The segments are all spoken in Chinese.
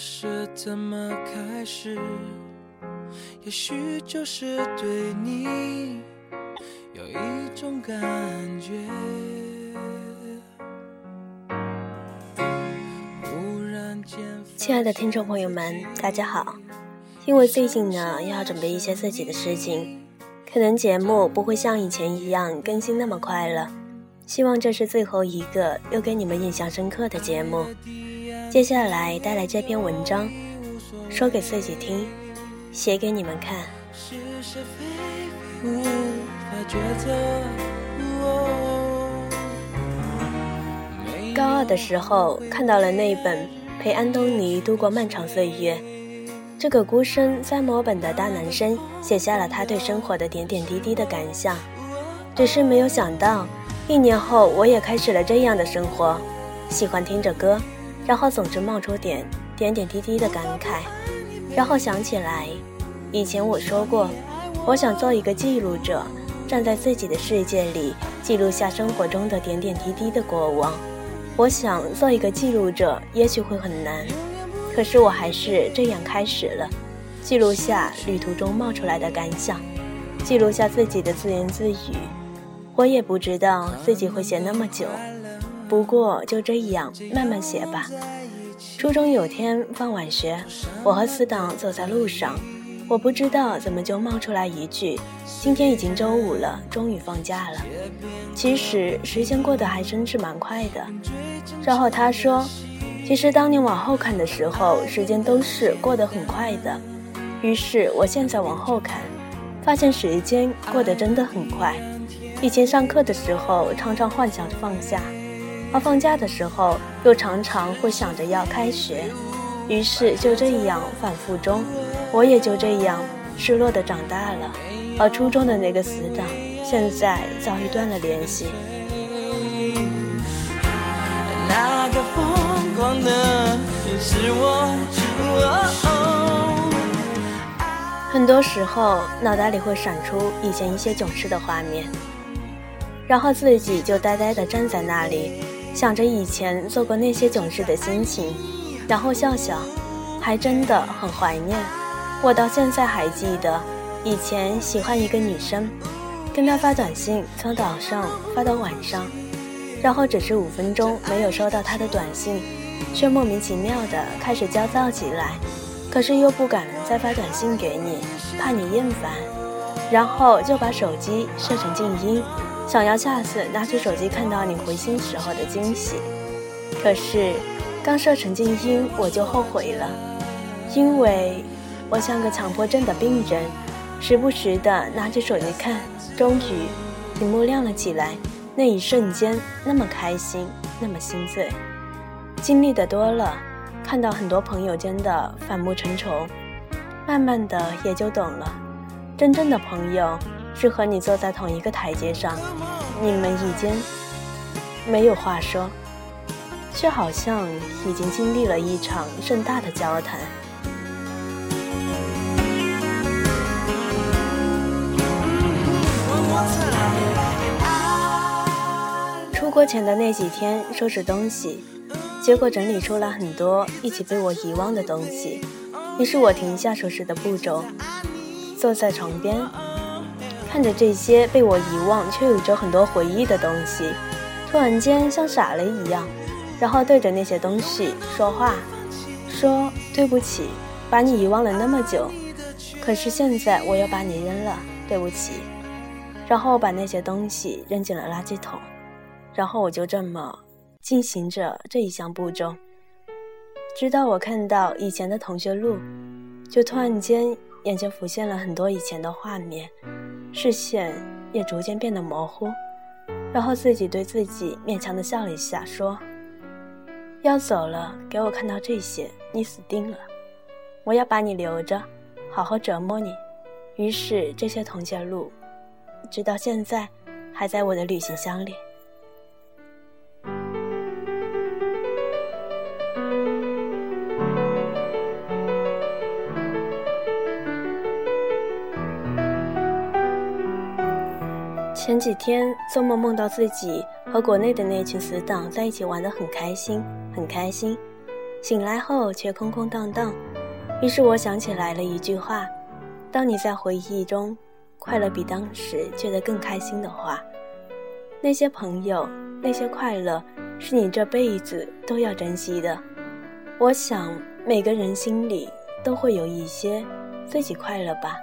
是怎么开始？也许就是对你有一种感觉。亲爱的听众朋友们，大家好。因为最近呢，要准备一些自己的事情，可能节目不会像以前一样更新那么快了。希望这是最后一个又给你们印象深刻的节目。接下来带来这篇文章，说给自己听，写给你们看。高二的时候，看到了那本《陪安东尼度过漫长岁月》，这个孤身在墨本的大男生写下了他对生活的点点滴滴的感想，只是没有想到。一年后，我也开始了这样的生活，喜欢听着歌，然后总是冒出点点点滴滴的感慨，然后想起来，以前我说过，我想做一个记录者，站在自己的世界里，记录下生活中的点点滴滴的过往。我想做一个记录者，也许会很难，可是我还是这样开始了，记录下旅途中冒出来的感想，记录下自己的自言自语。我也不知道自己会写那么久，不过就这样慢慢写吧。初中有天放晚学，我和死党走在路上，我不知道怎么就冒出来一句：“今天已经周五了，终于放假了。”其实时间过得还真是蛮快的。然后他说：“其实当你往后看的时候，时间都是过得很快的。”于是我现在往后看，发现时间过得真的很快。以前上课的时候，常常幻想着放假；而放假的时候，又常常会想着要开学。于是就这样反复中，我也就这样失落的长大了。而初中的那个死党，现在早已断了联系。那个疯狂的是我。很多时候，脑袋里会闪出以前一些囧事的画面。然后自己就呆呆的站在那里，想着以前做过那些囧事的心情，然后笑笑，还真的很怀念。我到现在还记得，以前喜欢一个女生，跟她发短信，从早上发到晚上，然后只是五分钟没有收到她的短信，却莫名其妙的开始焦躁起来，可是又不敢再发短信给你，怕你厌烦，然后就把手机设成静音。想要下次拿起手机看到你回信时候的惊喜，可是刚设成静音我就后悔了，因为我像个强迫症的病人，时不时的拿起手机看，终于屏幕亮了起来，那一瞬间那么开心，那么心醉。经历的多了，看到很多朋友间的反目成仇，慢慢的也就懂了，真正的朋友。是和你坐在同一个台阶上，你们已经没有话说，却好像已经经历了一场盛大的交谈。出国前的那几天收拾东西，结果整理出了很多一起被我遗忘的东西。于是我停下收拾的步骤，坐在床边。看着这些被我遗忘却有着很多回忆的东西，突然间像傻了一样，然后对着那些东西说话，说对不起，把你遗忘了那么久，可是现在我要把你扔了，对不起，然后把那些东西扔进了垃圾桶，然后我就这么进行着这一项步骤，直到我看到以前的同学录，就突然间眼前浮现了很多以前的画面。视线也逐渐变得模糊，然后自己对自己勉强的笑了一下，说：“要走了，给我看到这些，你死定了！我要把你留着，好好折磨你。”于是这些铜钱录，直到现在，还在我的旅行箱里。前几天做梦梦到自己和国内的那群死党在一起玩得很开心，很开心。醒来后却空空荡荡。于是我想起来了一句话：当你在回忆中快乐比当时觉得更开心的话，那些朋友，那些快乐，是你这辈子都要珍惜的。我想每个人心里都会有一些自己快乐吧。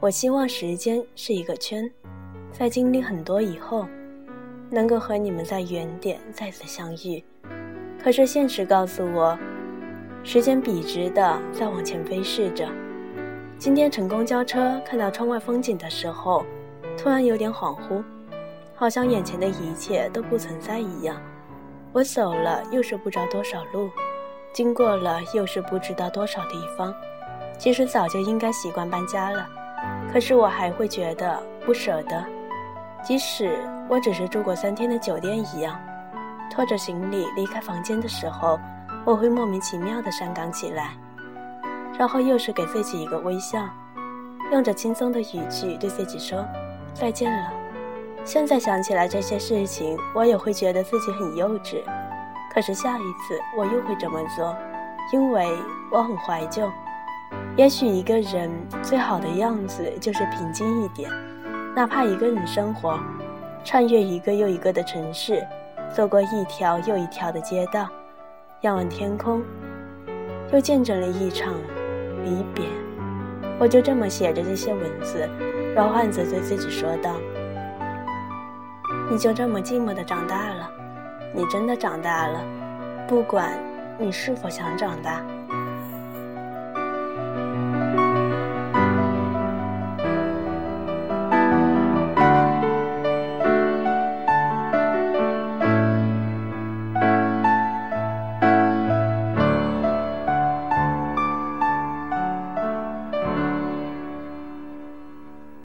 我希望时间是一个圈，在经历很多以后，能够和你们在原点再次相遇。可是现实告诉我，时间笔直的在往前飞逝着。今天乘公交车看到窗外风景的时候，突然有点恍惚，好像眼前的一切都不存在一样。我走了又是不知道多少路，经过了又是不知道多少地方。其实早就应该习惯搬家了。可是我还会觉得不舍得，即使我只是住过三天的酒店一样。拖着行李离开房间的时候，我会莫名其妙的伤感起来，然后又是给自己一个微笑，用着轻松的语气对自己说再见了。现在想起来这些事情，我也会觉得自己很幼稚。可是下一次我又会这么做，因为我很怀旧。也许一个人最好的样子就是平静一点，哪怕一个人生活，穿越一个又一个的城市，走过一条又一条的街道，仰望天空，又见证了一场离别。我就这么写着这些文字，然后汉子对自己说道：“你就这么寂寞的长大了，你真的长大了，不管你是否想长大。”